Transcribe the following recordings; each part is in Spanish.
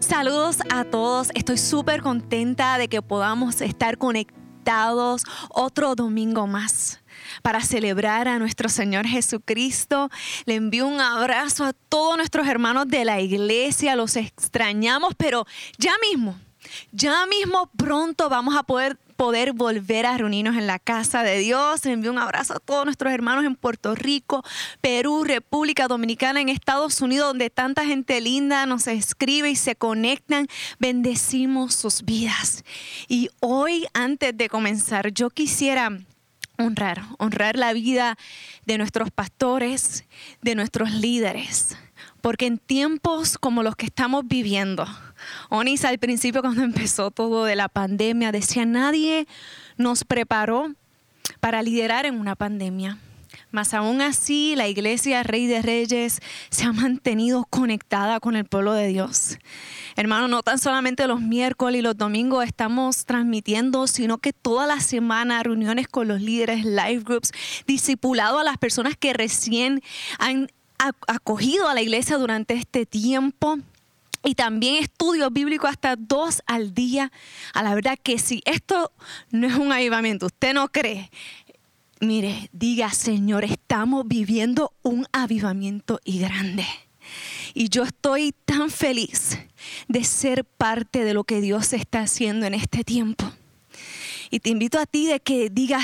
Saludos a todos. Estoy súper contenta de que podamos estar conectados otro domingo más para celebrar a nuestro Señor Jesucristo. Le envío un abrazo a todos nuestros hermanos de la iglesia. Los extrañamos, pero ya mismo, ya mismo pronto vamos a poder poder volver a reunirnos en la casa de Dios. Envío un abrazo a todos nuestros hermanos en Puerto Rico, Perú, República Dominicana, en Estados Unidos, donde tanta gente linda nos escribe y se conectan. Bendecimos sus vidas. Y hoy, antes de comenzar, yo quisiera honrar, honrar la vida de nuestros pastores, de nuestros líderes. Porque en tiempos como los que estamos viviendo, Onis al principio cuando empezó todo de la pandemia decía, nadie nos preparó para liderar en una pandemia. Mas aún así, la iglesia Rey de Reyes se ha mantenido conectada con el pueblo de Dios. Hermano, no tan solamente los miércoles y los domingos estamos transmitiendo, sino que toda la semana reuniones con los líderes, live groups, discipulado a las personas que recién han acogido a la iglesia durante este tiempo y también estudios bíblicos hasta dos al día. A la verdad que si esto no es un avivamiento, usted no cree, mire, diga, Señor, estamos viviendo un avivamiento y grande. Y yo estoy tan feliz de ser parte de lo que Dios está haciendo en este tiempo. Y te invito a ti de que digas,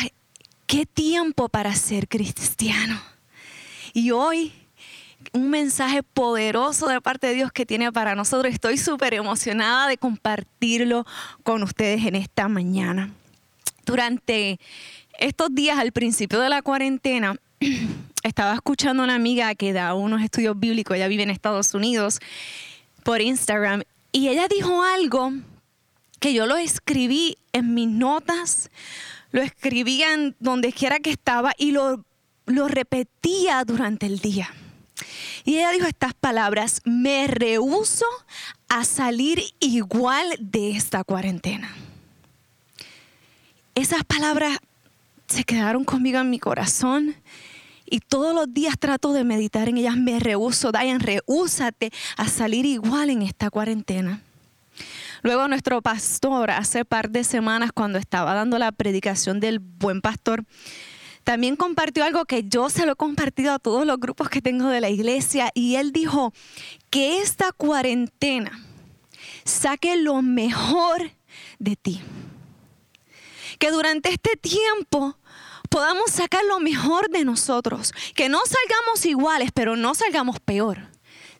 ¿qué tiempo para ser cristiano? Y hoy un mensaje poderoso de parte de Dios que tiene para nosotros. Estoy súper emocionada de compartirlo con ustedes en esta mañana. Durante estos días al principio de la cuarentena, estaba escuchando a una amiga que da unos estudios bíblicos, ella vive en Estados Unidos, por Instagram, y ella dijo algo que yo lo escribí en mis notas, lo escribía en donde quiera que estaba y lo, lo repetía durante el día. Y ella dijo estas palabras, me rehuso a salir igual de esta cuarentena. Esas palabras se quedaron conmigo en mi corazón y todos los días trato de meditar en ellas. Me rehuso, Diane, rehúsate a salir igual en esta cuarentena. Luego nuestro pastor, hace par de semanas, cuando estaba dando la predicación del buen pastor, también compartió algo que yo se lo he compartido a todos los grupos que tengo de la iglesia y él dijo que esta cuarentena saque lo mejor de ti. Que durante este tiempo podamos sacar lo mejor de nosotros. Que no salgamos iguales, pero no salgamos peor,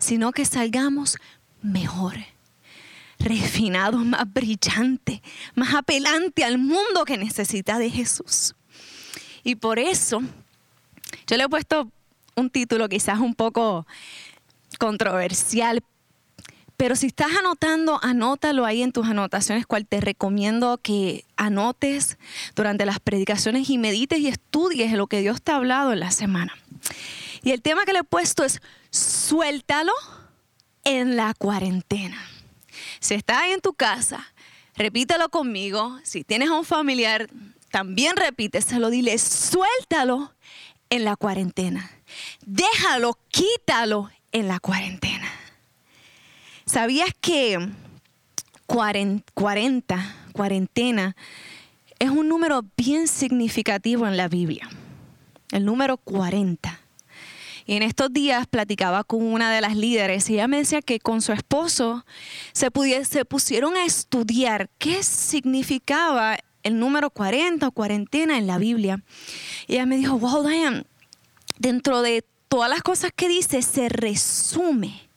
sino que salgamos mejor refinados, más brillantes, más apelante al mundo que necesita de Jesús. Y por eso yo le he puesto un título quizás un poco controversial, pero si estás anotando, anótalo ahí en tus anotaciones, cual te recomiendo que anotes durante las predicaciones y medites y estudies lo que Dios te ha hablado en la semana. Y el tema que le he puesto es suéltalo en la cuarentena. Si estás ahí en tu casa, repítelo conmigo. Si tienes a un familiar, también repíteselo, dile, suéltalo en la cuarentena. Déjalo, quítalo en la cuarentena. ¿Sabías que 40, cuarentena, es un número bien significativo en la Biblia? El número 40. Y en estos días platicaba con una de las líderes y ella me decía que con su esposo se, se pusieron a estudiar qué significaba el número 40 o cuarentena en la Biblia. Y ella me dijo, wow, Diane, dentro de todas las cosas que dice, se resume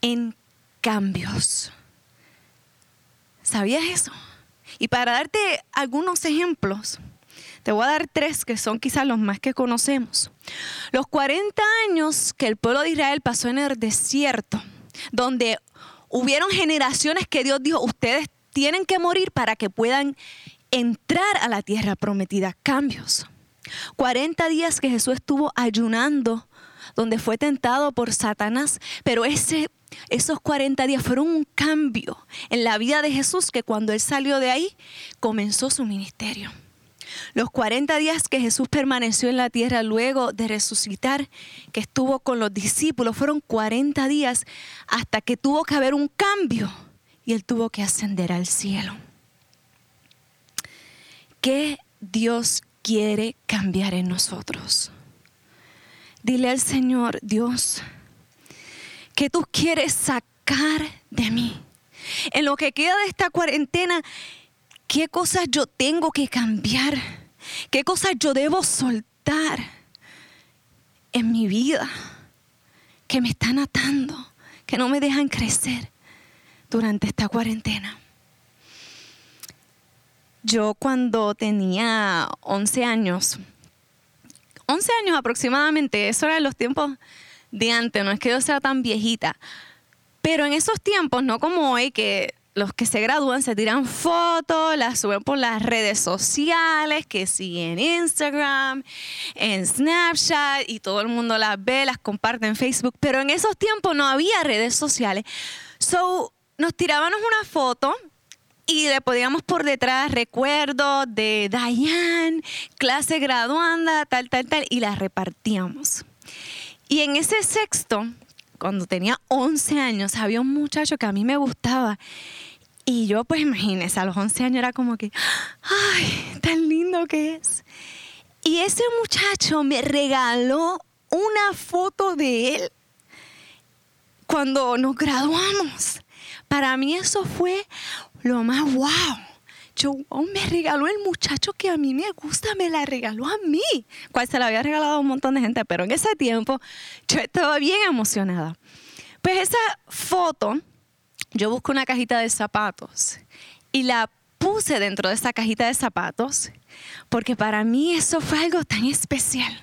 en cambios. ¿Sabías eso? Y para darte algunos ejemplos, te voy a dar tres que son quizás los más que conocemos. Los 40 años que el pueblo de Israel pasó en el desierto, donde hubieron generaciones que Dios dijo, ustedes tienen que morir para que puedan entrar a la tierra prometida. Cambios. 40 días que Jesús estuvo ayunando, donde fue tentado por Satanás, pero ese, esos 40 días fueron un cambio en la vida de Jesús que cuando él salió de ahí comenzó su ministerio. Los 40 días que Jesús permaneció en la tierra luego de resucitar, que estuvo con los discípulos, fueron 40 días hasta que tuvo que haber un cambio y él tuvo que ascender al cielo. ¿Qué Dios quiere cambiar en nosotros? Dile al Señor, Dios, que tú quieres sacar de mí. En lo que queda de esta cuarentena, ¿qué cosas yo tengo que cambiar? ¿Qué cosas yo debo soltar en mi vida que me están atando, que no me dejan crecer durante esta cuarentena? Yo cuando tenía 11 años, 11 años aproximadamente, eso era los tiempos de antes, no es que yo sea tan viejita, pero en esos tiempos, no como hoy, que los que se gradúan se tiran fotos, las suben por las redes sociales, que sí en Instagram, en Snapchat, y todo el mundo las ve, las comparte en Facebook, pero en esos tiempos no había redes sociales. So, nos tirábamos una foto y le podíamos por detrás recuerdos de Diane, clase graduanda, tal, tal, tal, y las repartíamos. Y en ese sexto, cuando tenía 11 años, había un muchacho que a mí me gustaba. Y yo, pues imagínense, a los 11 años era como que, ay, tan lindo que es. Y ese muchacho me regaló una foto de él cuando nos graduamos. Para mí eso fue lo más wow. Yo, wow, me regaló el muchacho que a mí me gusta, me la regaló a mí. Cual se la había regalado a un montón de gente, pero en ese tiempo yo estaba bien emocionada. Pues esa foto, yo busco una cajita de zapatos y la puse dentro de esa cajita de zapatos porque para mí eso fue algo tan especial.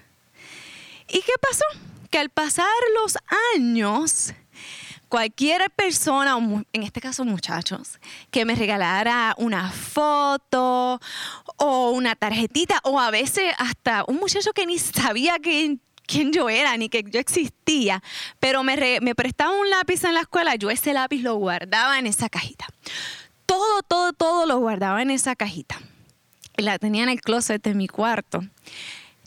¿Y qué pasó? Que al pasar los años, cualquier persona, en este caso muchachos, que me regalara una foto o una tarjetita o a veces hasta un muchacho que ni sabía quién yo era ni que yo existía, pero me, me prestaba un lápiz en la escuela, yo ese lápiz lo guardaba en esa cajita. Todo, todo, todo lo guardaba en esa cajita. La tenía en el closet de mi cuarto.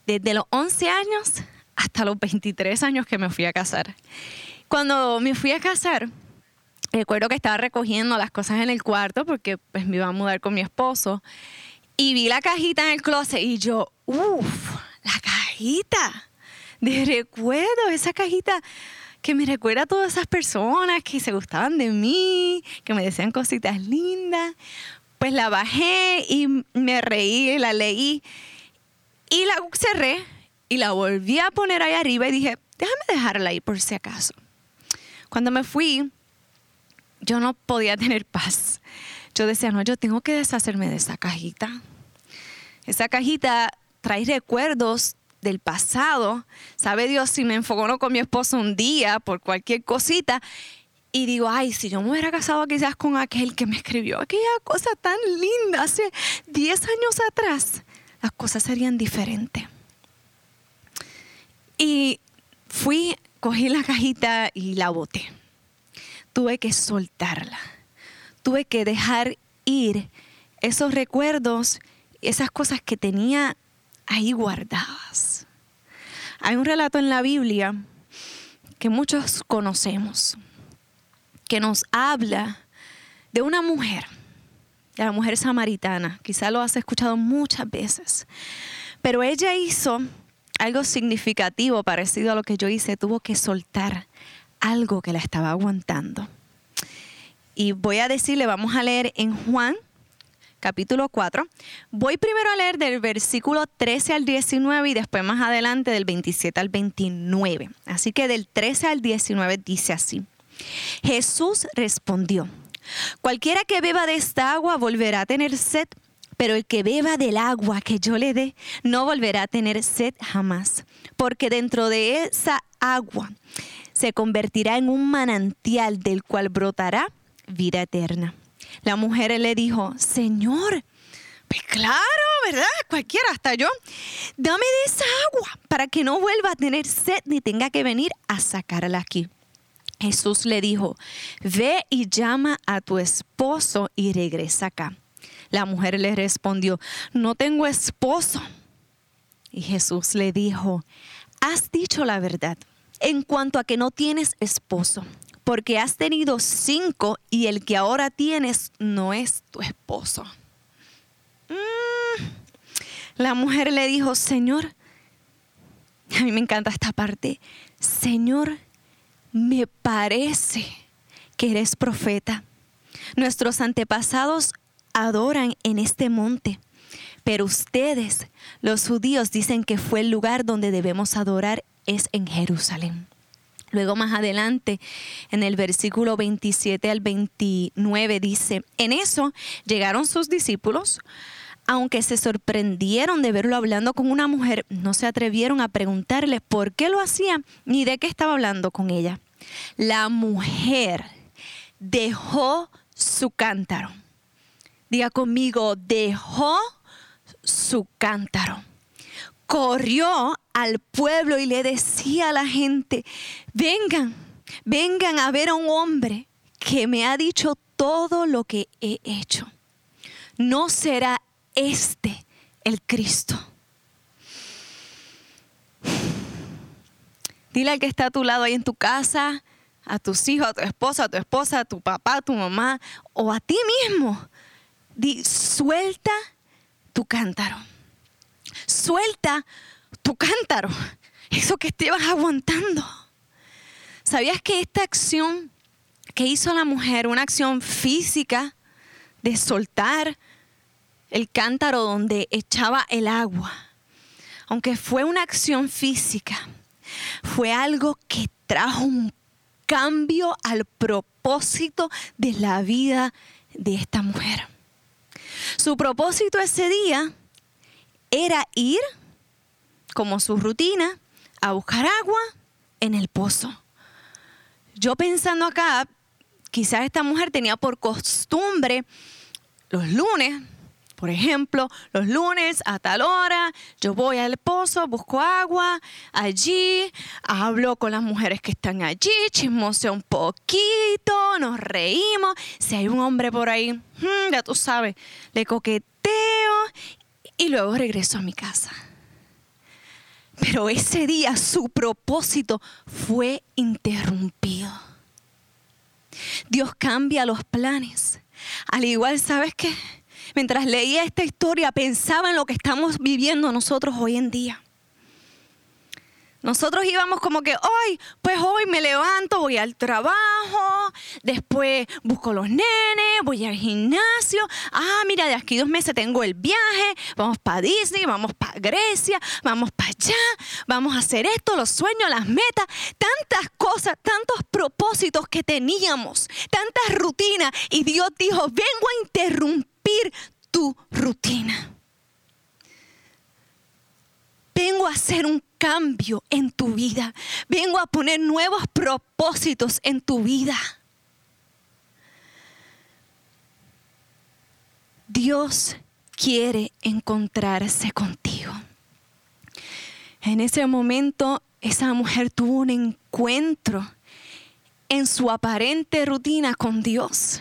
Desde los 11 años hasta los 23 años que me fui a casar. Cuando me fui a casar, recuerdo que estaba recogiendo las cosas en el cuarto porque pues, me iba a mudar con mi esposo y vi la cajita en el closet y yo, uff, la cajita de recuerdo, esa cajita que me recuerda a todas esas personas que se gustaban de mí, que me decían cositas lindas. Pues la bajé y me reí, la leí y la cerré y la volví a poner ahí arriba y dije, déjame dejarla ahí por si acaso. Cuando me fui, yo no podía tener paz. Yo decía, no, yo tengo que deshacerme de esa cajita. Esa cajita trae recuerdos del pasado. Sabe Dios si me no con mi esposo un día por cualquier cosita. Y digo, ay, si yo me hubiera casado quizás con aquel que me escribió aquella cosa tan linda hace 10 años atrás, las cosas serían diferentes. Y fui cogí la cajita y la boté. Tuve que soltarla. Tuve que dejar ir esos recuerdos, esas cosas que tenía ahí guardadas. Hay un relato en la Biblia que muchos conocemos, que nos habla de una mujer, de la mujer samaritana. Quizá lo has escuchado muchas veces, pero ella hizo algo significativo parecido a lo que yo hice, tuvo que soltar algo que la estaba aguantando. Y voy a decirle, vamos a leer en Juan capítulo 4. Voy primero a leer del versículo 13 al 19 y después más adelante del 27 al 29. Así que del 13 al 19 dice así. Jesús respondió, cualquiera que beba de esta agua volverá a tener sed pero el que beba del agua que yo le dé no volverá a tener sed jamás, porque dentro de esa agua se convertirá en un manantial del cual brotará vida eterna. La mujer le dijo, Señor, pues claro, ¿verdad? Cualquiera, hasta yo. Dame de esa agua para que no vuelva a tener sed ni tenga que venir a sacarla aquí. Jesús le dijo, ve y llama a tu esposo y regresa acá. La mujer le respondió, no tengo esposo. Y Jesús le dijo, has dicho la verdad en cuanto a que no tienes esposo, porque has tenido cinco y el que ahora tienes no es tu esposo. Mm. La mujer le dijo, Señor, a mí me encanta esta parte, Señor, me parece que eres profeta. Nuestros antepasados adoran en este monte, pero ustedes, los judíos, dicen que fue el lugar donde debemos adorar es en Jerusalén. Luego más adelante, en el versículo 27 al 29 dice, en eso llegaron sus discípulos, aunque se sorprendieron de verlo hablando con una mujer, no se atrevieron a preguntarle por qué lo hacía ni de qué estaba hablando con ella. La mujer dejó su cántaro. Diga conmigo, dejó su cántaro. Corrió al pueblo y le decía a la gente, vengan, vengan a ver a un hombre que me ha dicho todo lo que he hecho. No será este el Cristo. Dile al que está a tu lado ahí en tu casa, a tus hijos, a tu esposa, a tu esposa, a tu papá, a tu mamá o a ti mismo. Di, suelta tu cántaro. Suelta tu cántaro. Eso que te vas aguantando. ¿Sabías que esta acción que hizo la mujer, una acción física de soltar, el cántaro donde echaba el agua, aunque fue una acción física, fue algo que trajo un cambio al propósito de la vida de esta mujer. Su propósito ese día era ir, como su rutina, a buscar agua en el pozo. Yo pensando acá, quizás esta mujer tenía por costumbre los lunes por ejemplo, los lunes a tal hora yo voy al pozo, busco agua allí, hablo con las mujeres que están allí, chismoseo un poquito, nos reímos. Si hay un hombre por ahí, hmm, ya tú sabes, le coqueteo y luego regreso a mi casa. Pero ese día su propósito fue interrumpido. Dios cambia los planes. Al igual, ¿sabes qué? Mientras leía esta historia, pensaba en lo que estamos viviendo nosotros hoy en día. Nosotros íbamos como que, hoy, pues hoy me levanto, voy al trabajo, después busco los nenes, voy al gimnasio. Ah, mira, de aquí dos meses tengo el viaje, vamos para Disney, vamos para Grecia, vamos para allá, vamos a hacer esto, los sueños, las metas, tantas cosas, tantos propósitos que teníamos, tantas rutinas. Y Dios dijo, vengo a interrumpir tu rutina. Vengo a hacer un cambio en tu vida. Vengo a poner nuevos propósitos en tu vida. Dios quiere encontrarse contigo. En ese momento, esa mujer tuvo un encuentro en su aparente rutina con Dios.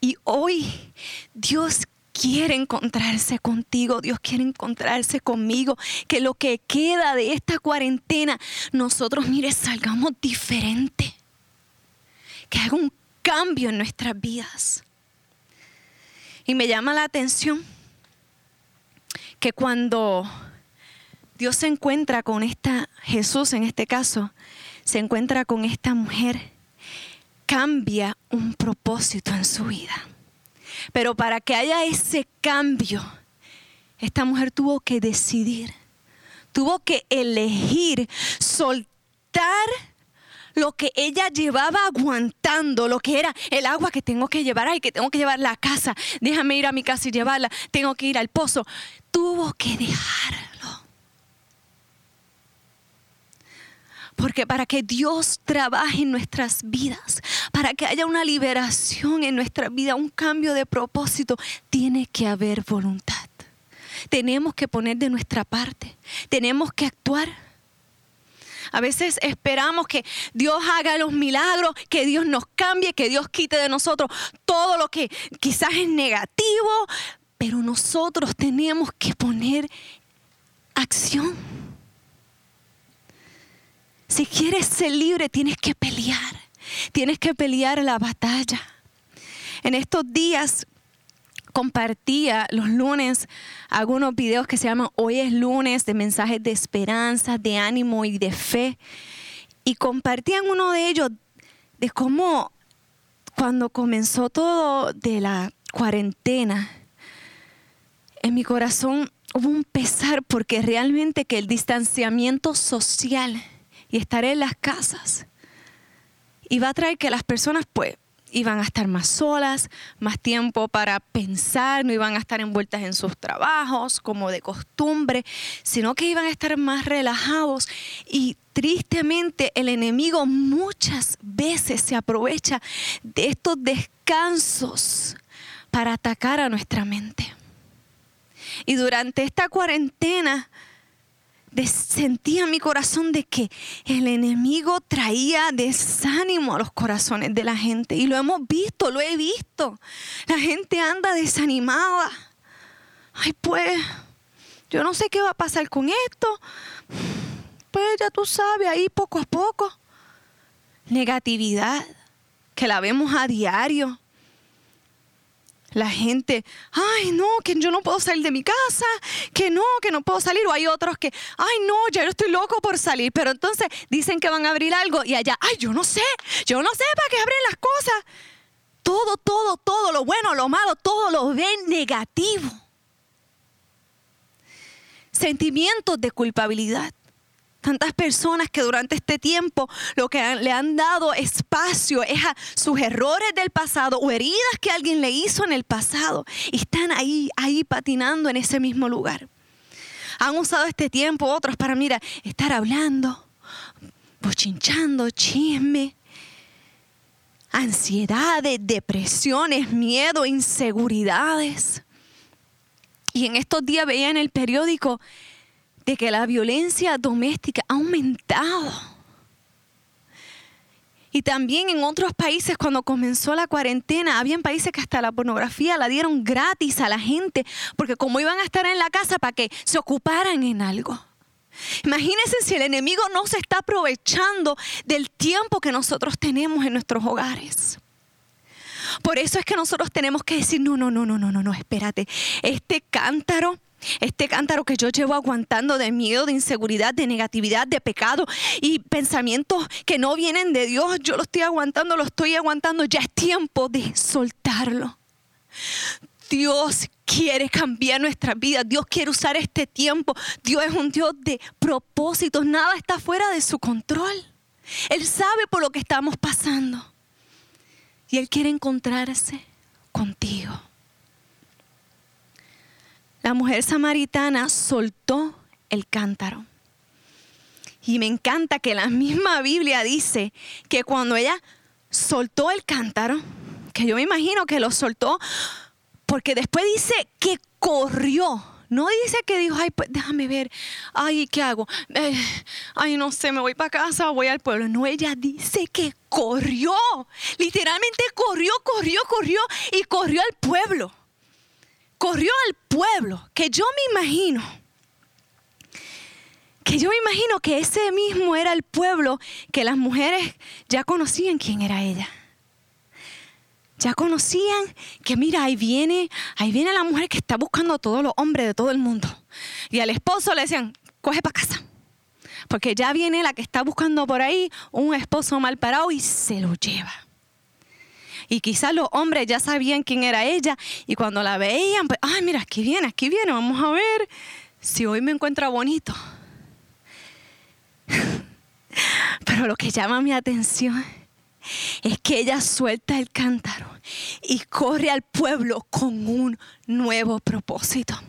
Y hoy Dios quiere encontrarse contigo, Dios quiere encontrarse conmigo, que lo que queda de esta cuarentena, nosotros, mire, salgamos diferente, que haga un cambio en nuestras vidas. Y me llama la atención que cuando Dios se encuentra con esta, Jesús en este caso, se encuentra con esta mujer, cambia un propósito en su vida. Pero para que haya ese cambio, esta mujer tuvo que decidir, tuvo que elegir soltar lo que ella llevaba aguantando, lo que era el agua que tengo que llevar, ay, que tengo que llevar la casa, déjame ir a mi casa y llevarla, tengo que ir al pozo. Tuvo que dejarlo. Porque para que Dios trabaje en nuestras vidas, para que haya una liberación en nuestra vida, un cambio de propósito, tiene que haber voluntad. Tenemos que poner de nuestra parte, tenemos que actuar. A veces esperamos que Dios haga los milagros, que Dios nos cambie, que Dios quite de nosotros todo lo que quizás es negativo, pero nosotros tenemos que poner acción. Si quieres ser libre, tienes que pelear. Tienes que pelear la batalla. En estos días compartía los lunes algunos videos que se llaman Hoy es lunes, de mensajes de esperanza, de ánimo y de fe. Y compartían uno de ellos de cómo cuando comenzó todo de la cuarentena, en mi corazón hubo un pesar porque realmente que el distanciamiento social y estar en las casas iba a traer que las personas pues iban a estar más solas, más tiempo para pensar, no iban a estar envueltas en sus trabajos como de costumbre, sino que iban a estar más relajados y tristemente el enemigo muchas veces se aprovecha de estos descansos para atacar a nuestra mente. Y durante esta cuarentena sentía mi corazón de que el enemigo traía desánimo a los corazones de la gente. Y lo hemos visto, lo he visto. La gente anda desanimada. Ay, pues, yo no sé qué va a pasar con esto. Pues ya tú sabes, ahí poco a poco. Negatividad, que la vemos a diario la gente, ay no, que yo no puedo salir de mi casa, que no, que no puedo salir. O hay otros que, ay no, ya yo estoy loco por salir. Pero entonces dicen que van a abrir algo y allá, ay yo no sé, yo no sé para qué abren las cosas. Todo, todo, todo, lo bueno, lo malo, todo lo ven negativo. Sentimientos de culpabilidad. Tantas personas que durante este tiempo lo que le han dado espacio es a sus errores del pasado o heridas que alguien le hizo en el pasado están ahí, ahí patinando en ese mismo lugar. Han usado este tiempo otros para, mira, estar hablando, bochinchando, chisme, ansiedades, depresiones, miedo, inseguridades. Y en estos días veía en el periódico de que la violencia doméstica ha aumentado. Y también en otros países, cuando comenzó la cuarentena, habían países que hasta la pornografía la dieron gratis a la gente, porque como iban a estar en la casa para que se ocuparan en algo. Imagínense si el enemigo no se está aprovechando del tiempo que nosotros tenemos en nuestros hogares. Por eso es que nosotros tenemos que decir, no, no, no, no, no, no, no, espérate. Este cántaro este cántaro que yo llevo aguantando de miedo, de inseguridad, de negatividad, de pecado y pensamientos que no vienen de Dios, yo lo estoy aguantando, lo estoy aguantando, ya es tiempo de soltarlo. Dios quiere cambiar nuestra vida, Dios quiere usar este tiempo, Dios es un Dios de propósitos, nada está fuera de su control. Él sabe por lo que estamos pasando y Él quiere encontrarse contigo la mujer samaritana soltó el cántaro. Y me encanta que la misma Biblia dice que cuando ella soltó el cántaro, que yo me imagino que lo soltó, porque después dice que corrió. No dice que dijo, ay, pues déjame ver, ay, ¿qué hago? Eh, ay, no sé, me voy para casa, voy al pueblo. No, ella dice que corrió, literalmente corrió, corrió, corrió y corrió al pueblo corrió al pueblo, que yo me imagino, que yo me imagino que ese mismo era el pueblo que las mujeres ya conocían quién era ella. Ya conocían que mira, ahí viene, ahí viene la mujer que está buscando a todos los hombres de todo el mundo. Y al esposo le decían, coge para casa. Porque ya viene la que está buscando por ahí un esposo mal parado y se lo lleva. Y quizás los hombres ya sabían quién era ella y cuando la veían, pues, ay, mira, aquí viene, aquí viene, vamos a ver si hoy me encuentra bonito. Pero lo que llama mi atención es que ella suelta el cántaro y corre al pueblo con un nuevo propósito.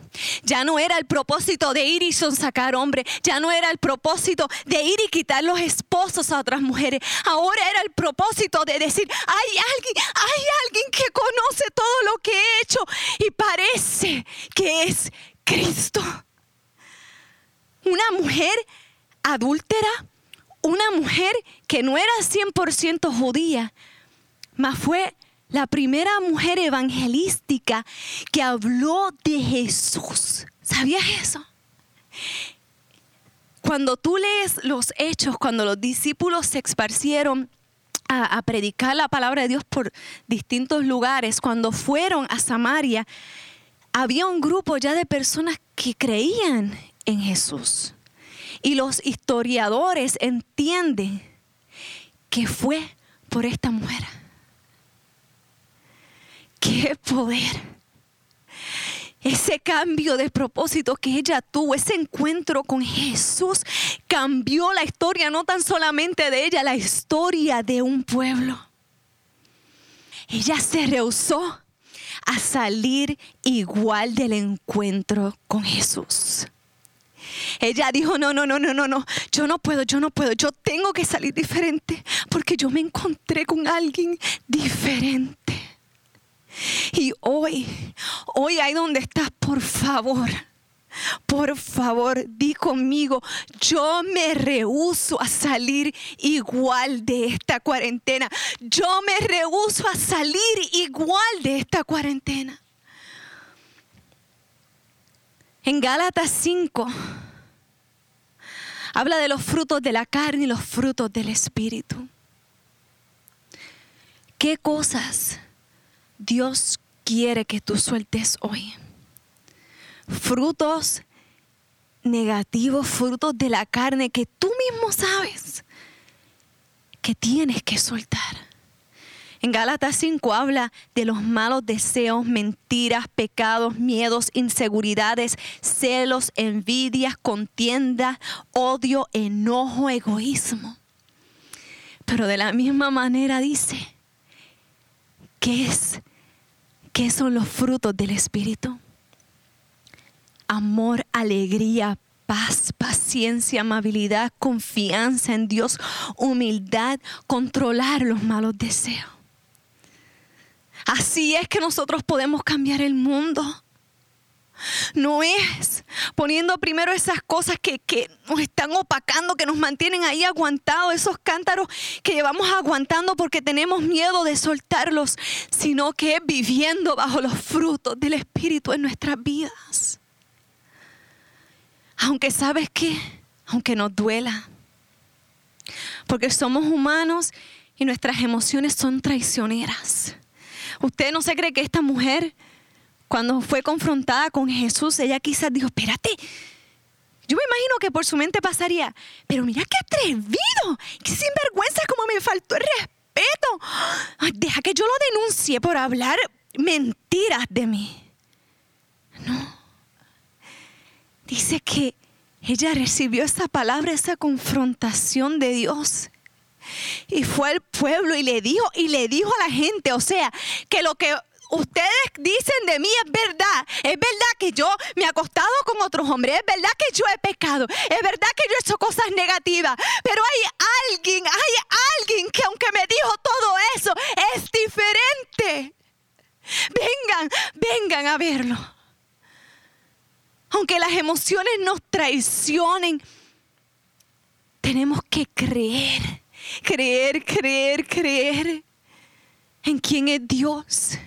Ya no era el propósito de ir y sacar hombre, ya no era el propósito de ir y quitar los esposos a otras mujeres. Ahora era el propósito de decir, hay alguien, hay alguien que conoce todo lo que he hecho y parece que es Cristo. Una mujer adúltera, una mujer que no era 100% judía, mas fue la primera mujer evangelística que habló de Jesús. ¿Sabías eso? Cuando tú lees los hechos, cuando los discípulos se esparcieron a, a, predicar la palabra de Dios por distintos lugares, cuando fueron a Samaria, había un grupo ya de personas que creían en Jesús. Y los historiadores entienden que fue por esta mujer. ¡Qué poder! Ese cambio de propósito que ella tuvo, ese encuentro con Jesús, cambió la historia, no tan solamente de ella, la historia de un pueblo. Ella se rehusó a salir igual del encuentro con Jesús. Ella dijo, no, no, no, no, no, no, yo no puedo, yo no puedo, yo tengo que salir diferente porque yo me encontré con alguien diferente. Y hoy, hoy ahí donde estás, por favor, por favor, di conmigo, yo me rehuso a salir igual de esta cuarentena. Yo me rehuso a salir igual de esta cuarentena. En Gálatas 5 habla de los frutos de la carne y los frutos del espíritu. ¿Qué cosas Dios quiere que tú sueltes hoy? Frutos negativos, frutos de la carne que tú mismo sabes que tienes que soltar. En Gálatas 5 habla de los malos deseos, mentiras, pecados, miedos, inseguridades, celos, envidias, contiendas, odio, enojo, egoísmo. Pero de la misma manera dice, ¿qué es? ¿Qué son los frutos del Espíritu? Amor, alegría, paz, paciencia, amabilidad, confianza en Dios, humildad, controlar los malos deseos. Así es que nosotros podemos cambiar el mundo. No es poniendo primero esas cosas que, nos están opacando, que nos mantienen ahí aguantados, esos cántaros que llevamos aguantando porque tenemos miedo de soltarlos, sino que es viviendo bajo los frutos del Espíritu en nuestras vidas. Aunque sabes que, aunque nos duela, porque somos humanos y nuestras emociones son traicioneras. Usted no se cree que esta mujer, cuando fue confrontada con Jesús, ella quizás dijo, espérate, yo me imagino que por su mente pasaría, pero mira qué atrevido, qué sinvergüenza, como me faltó el respeto. deja que yo lo denuncie por hablar mentiras de mí. No. Dice que ella recibió esa palabra, esa confrontación de Dios. Y fue al pueblo y le dijo, y le dijo a la gente, o sea, que lo que ustedes dicen de mí es verdad. Es verdad que yo me he acostado con otros hombres. Es verdad que yo he pecado. Es verdad que yo he hecho cosas negativas. Pero hay alguien, hay alguien que aunque me dijo todo eso, es diferente. Vengan, vengan a verlo. Aunque las emociones nos traicionen, tenemos que creer creer, creer, creer en quién es Dios,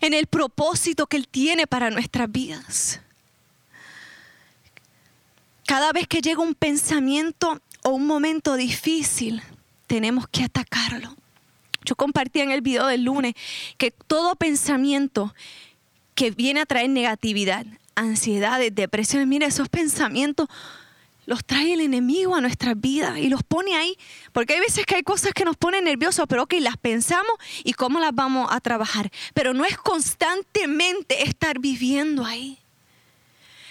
en el propósito que Él tiene para nuestras vidas. Cada vez que llega un pensamiento o un momento difícil, tenemos que atacarlo. Yo compartí en el video del lunes que todo pensamiento que viene a traer negatividad, ansiedades, depresiones, mira, esos pensamientos los trae el enemigo a nuestras vidas y los pone ahí. Porque hay veces que hay cosas que nos ponen nerviosos, pero ok, las pensamos y cómo las vamos a trabajar. Pero no es constantemente estar viviendo ahí.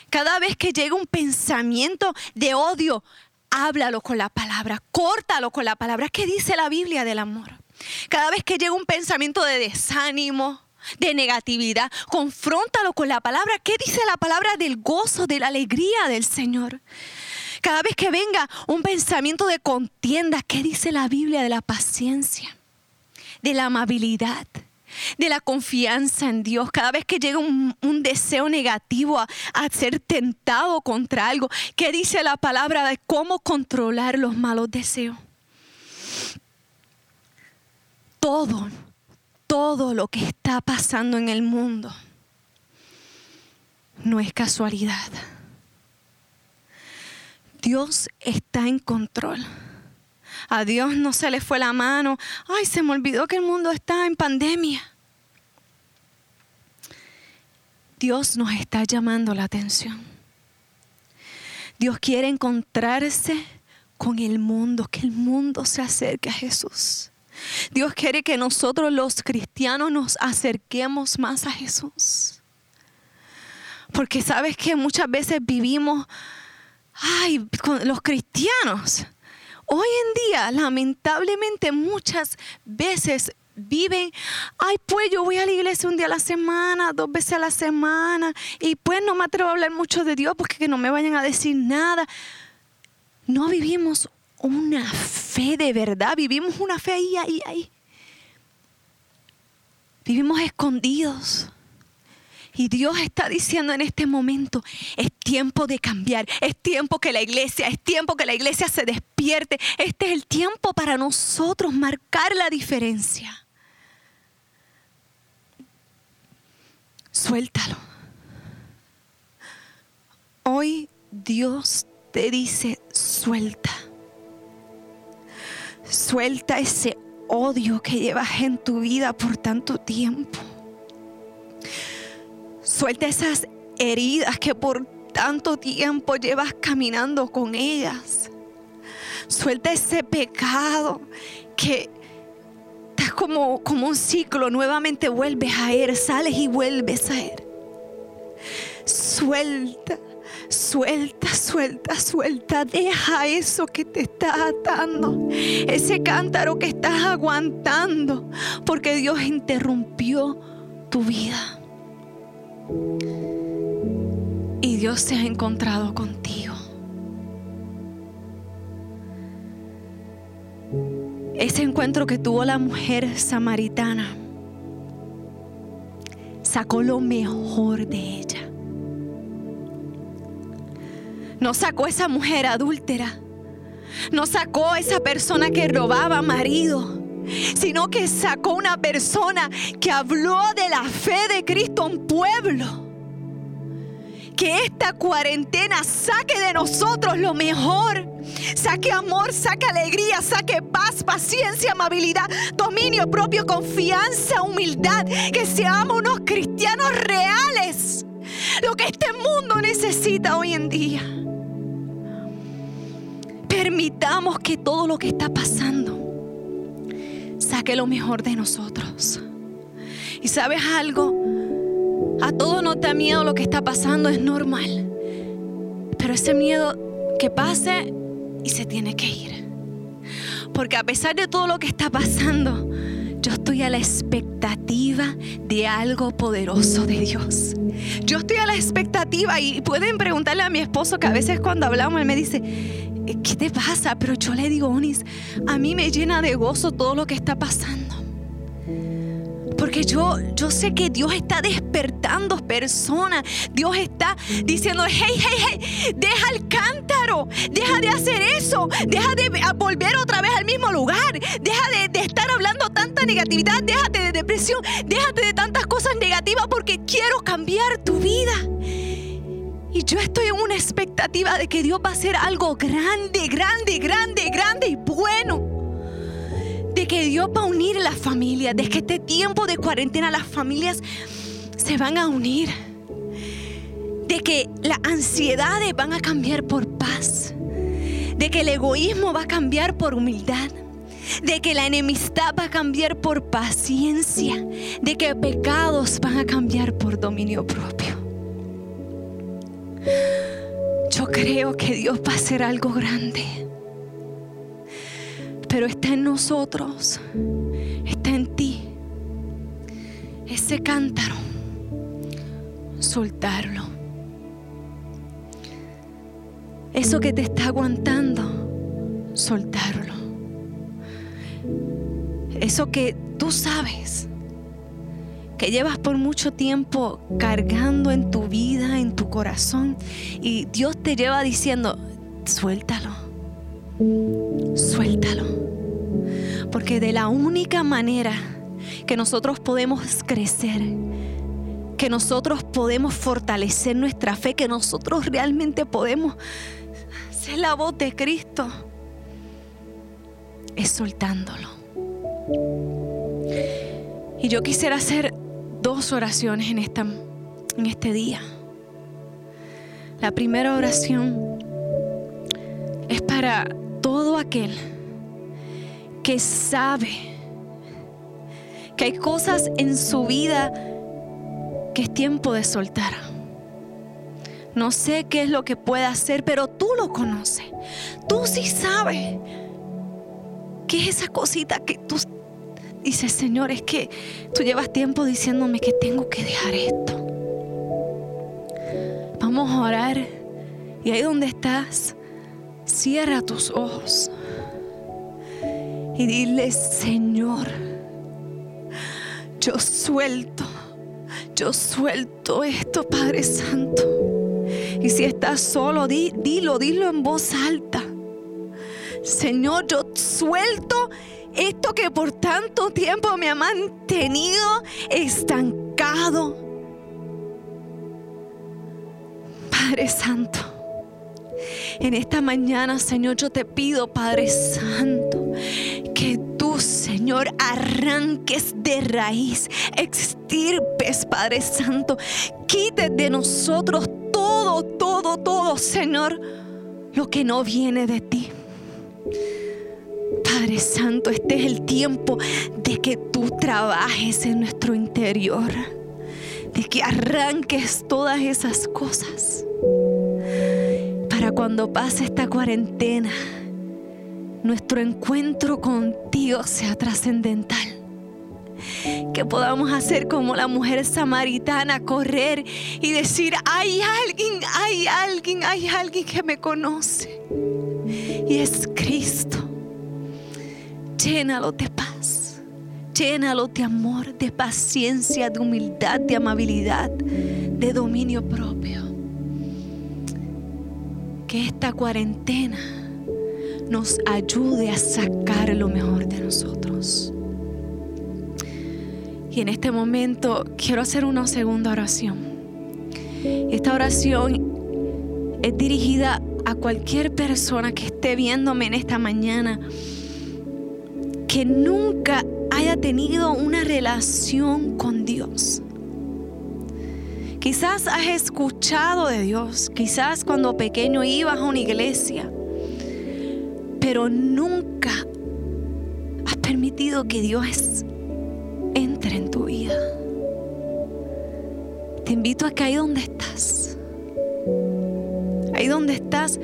Cada vez que llega un pensamiento de odio, háblalo con la palabra, córtalo con la palabra. ¿Qué dice la Biblia del amor? Cada vez que llega un pensamiento de desánimo, de negatividad, confróntalo con la palabra. ¿Qué dice la palabra del gozo, de la alegría del Señor? Cada vez que venga un pensamiento de contienda, ¿qué dice la Biblia de la paciencia? De la amabilidad. de la confianza en Dios. Cada vez que llega un, deseo negativo a, a, ser tentado contra algo, ¿qué dice la palabra de cómo controlar los malos deseos? Todo, todo lo que está pasando en el mundo no es casualidad. Dios está en control. A Dios no se le fue la mano. Ay, se me olvidó que el mundo está en pandemia. Dios nos está llamando la atención. Dios quiere encontrarse con el mundo, que el mundo se acerque a Jesús. Dios quiere que nosotros los cristianos nos acerquemos más a Jesús. Porque sabes que muchas veces vivimos, ay, los cristianos. Hoy en día, lamentablemente, muchas veces viven, ay, pues yo voy a la iglesia un día a la semana, dos veces a la semana, y pues no me atrevo a hablar mucho de Dios porque que no me vayan a decir nada. No vivimos una fe de verdad, vivimos una fe ahí, ahí, ahí. Vivimos escondidos. Y Dios está diciendo en este momento, es tiempo de cambiar, es tiempo que la iglesia, es tiempo que la iglesia se despierte. Este es el tiempo para nosotros marcar la diferencia. Suéltalo. Hoy Dios te dice, suelta. Suelta ese odio que llevas en tu vida por tanto tiempo. Suelta esas heridas que por tanto tiempo llevas caminando con ellas. Suelta ese pecado que estás como, como un ciclo, nuevamente vuelves a él, sales y vuelves a él. Suelta Suelta, suelta, suelta. Deja eso que te está atando. Ese cántaro que estás aguantando. Porque Dios interrumpió tu vida. Y Dios se ha encontrado contigo. Ese encuentro que tuvo la mujer samaritana sacó lo mejor de ella. No sacó esa mujer adúltera. No sacó esa persona que robaba marido. Sino que sacó una persona que habló de la fe de Cristo a un pueblo. Que esta cuarentena saque de nosotros lo mejor. Saque amor, saque alegría, saque paz, paciencia, amabilidad, dominio propio, confianza, humildad. Que seamos unos cristianos reales. Lo que este mundo necesita hoy en día permitamos que todo lo que está pasando saque lo mejor de nosotros. Y sabes algo, a todos nos da miedo lo que está pasando, es normal. Pero ese miedo que pase y se tiene que ir. Porque a pesar de todo lo que está pasando, yo estoy a la expectativa de algo poderoso de Dios. Yo estoy a la expectativa y pueden preguntarle a mi esposo que a veces cuando hablamos él me dice, ¿qué te pasa? Pero yo le digo, Onis, a mí me llena de gozo todo lo que está pasando. Porque yo, yo sé que Dios está despertando personas. Dios está diciendo, hey, hey, hey, deja el cántaro, deja de hacer eso, deja de volver otra vez al mismo lugar, deja de, de estar hablando tanta negatividad, déjate de depresión, déjate de tantas cosas negativas porque quiero cambiar tu vida. Y yo estoy en una expectativa de que Dios va a hacer algo grande, grande, grande, grande y bueno. De que Dios va a unir las familias, de que este tiempo de cuarentena las familias se van a unir. De que las ansiedades van a cambiar por paz. De que el egoísmo va a cambiar por humildad de que la enemistad va a cambiar por paciencia, de que pecados van a cambiar por dominio propio. Yo creo que Dios va a hacer algo grande. Pero está en nosotros, está en ti. Ese cántaro, soltarlo. Eso que te está aguantando, soltarlo. Eso que tú sabes que llevas por mucho tiempo cargando en tu vida, en tu corazón, y Dios te lleva diciendo, suéltalo, suéltalo. Porque de la única manera que nosotros podemos crecer, que nosotros podemos fortalecer nuestra fe, que nosotros realmente podemos ser la voz de Cristo, es soltándolo. Y yo quisiera hacer dos oraciones en, esta, en este día. La primera oración es para todo aquel que sabe que hay cosas en su vida que es tiempo de soltar. No sé qué es lo que puede hacer, pero tú lo conoces. Tú sí sabes qué es esa cosita que tú dices, Señor, es que tú llevas tiempo diciéndome que tengo que dejar esto. Vamos a orar. Y ahí donde estás, cierra tus ojos y dile, Señor, yo suelto yo suelto esto, Padre Santo. Y si estás solo, dilo, dilo en voz alta. Señor, yo suelto esto que por tanto tiempo me ha mantenido estancado. Padre Santo, en esta mañana, Señor, yo te pido, Padre Santo, que tú, Señor, arranques de raíz, extirpes, Padre Santo, quites de nosotros todo, todo, todo, Señor, lo que no viene de ti. Padre Santo, este es el tiempo de que tú trabajes en nuestro interior, de que arranques todas esas cosas para cuando pase esta cuarentena, nuestro encuentro contigo sea trascendental. Que podamos hacer como la mujer samaritana, correr y decir, hay alguien, hay alguien, hay alguien que me conoce. Y es Cristo. Llénalo de paz, llénalo de amor, de paciencia, de humildad, de amabilidad, de dominio propio que esta cuarentena nos ayude a sacar lo mejor de nosotros. Y en este momento quiero hacer una segunda oración. Esta oración es dirigida a cualquier persona que esté viéndome en esta mañana que nunca haya tenido una relación con Dios. Quizás has escuchado de Dios, quizás cuando pequeño ibas a una iglesia, pero nunca has permitido que Dios entre en tu vida. Te invito a que ahí donde estás, ahí donde estás,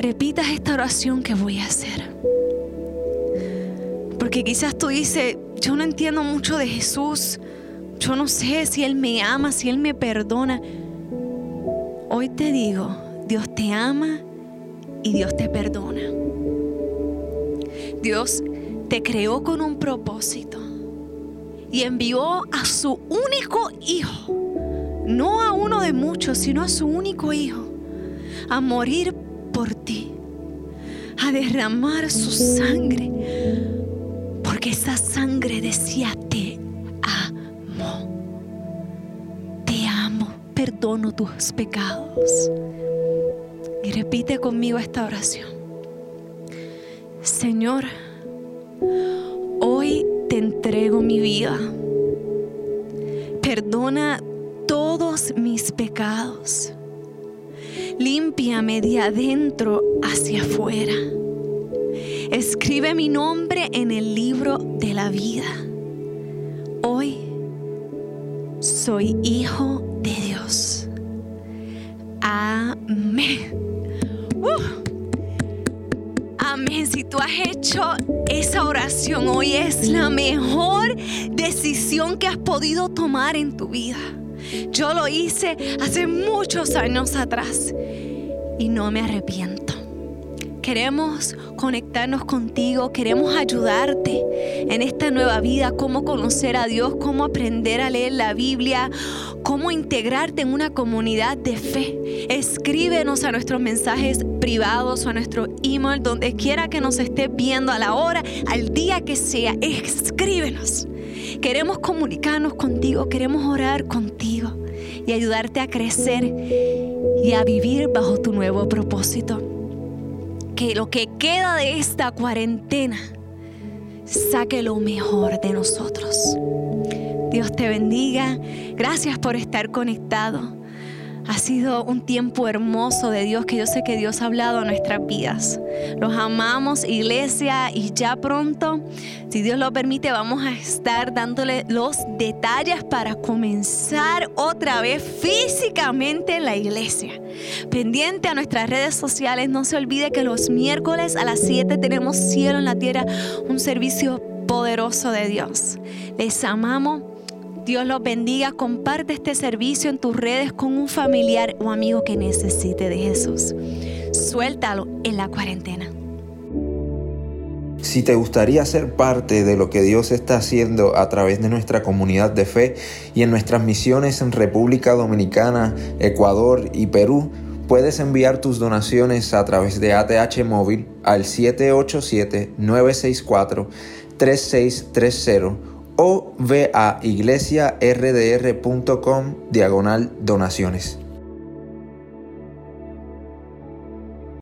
repitas esta oración que voy a hacer. Porque quizás tú dices, yo no entiendo mucho de Jesús, yo no sé si Él me ama, si Él me perdona. Hoy te digo, Dios te ama y Dios te perdona. Dios te creó con un propósito y envió a su único hijo, no a uno de muchos, sino a su único hijo, a morir por ti, a derramar su sangre, porque esa sangre decía te perdono tus pecados. Y repite conmigo esta oración. Señor, hoy te entrego mi vida. Perdona todos mis pecados. Límpiame de adentro hacia afuera. Escribe mi nombre en el libro de la vida. Hoy soy hijo de Dios. Amén. Uh. Amén. Si tú has hecho esa oración hoy es la mejor decisión que has podido tomar en tu vida. Yo lo hice hace muchos años atrás y no me arrepiento. Queremos conectarnos contigo, queremos ayudarte en esta nueva vida, cómo conocer a Dios, cómo aprender a leer la Biblia, cómo integrarte en una comunidad de fe. Escríbenos a nuestros mensajes privados o a nuestro email, donde quiera que nos estés viendo, a la hora, al día que sea, escríbenos. Queremos comunicarnos contigo, queremos orar contigo y ayudarte a crecer y a vivir bajo tu nuevo propósito que lo que queda de esta cuarentena saque lo mejor de nosotros. Dios te bendiga. Gracias por estar conectado. Ha sido un tiempo hermoso de Dios que yo sé que Dios ha hablado a nuestras vidas. Los amamos, iglesia, y ya pronto, si Dios lo permite, vamos a estar dándole los detalles para comenzar otra vez físicamente la iglesia. Pendiente a nuestras redes sociales, no se olvide que los miércoles a las 7 tenemos Cielo en la Tierra, un servicio poderoso de Dios. Les amamos Dios los bendiga. Comparte este servicio en tus redes con un familiar o amigo que necesite de Jesús. Suéltalo en la cuarentena. Si te gustaría ser parte de lo que Dios está haciendo a través de nuestra comunidad de fe y en nuestras misiones en República Dominicana, Ecuador y Perú, puedes enviar tus donaciones a través de ATH Móvil al 787-964-3630 o ve a iglesiardr.com diagonal donaciones.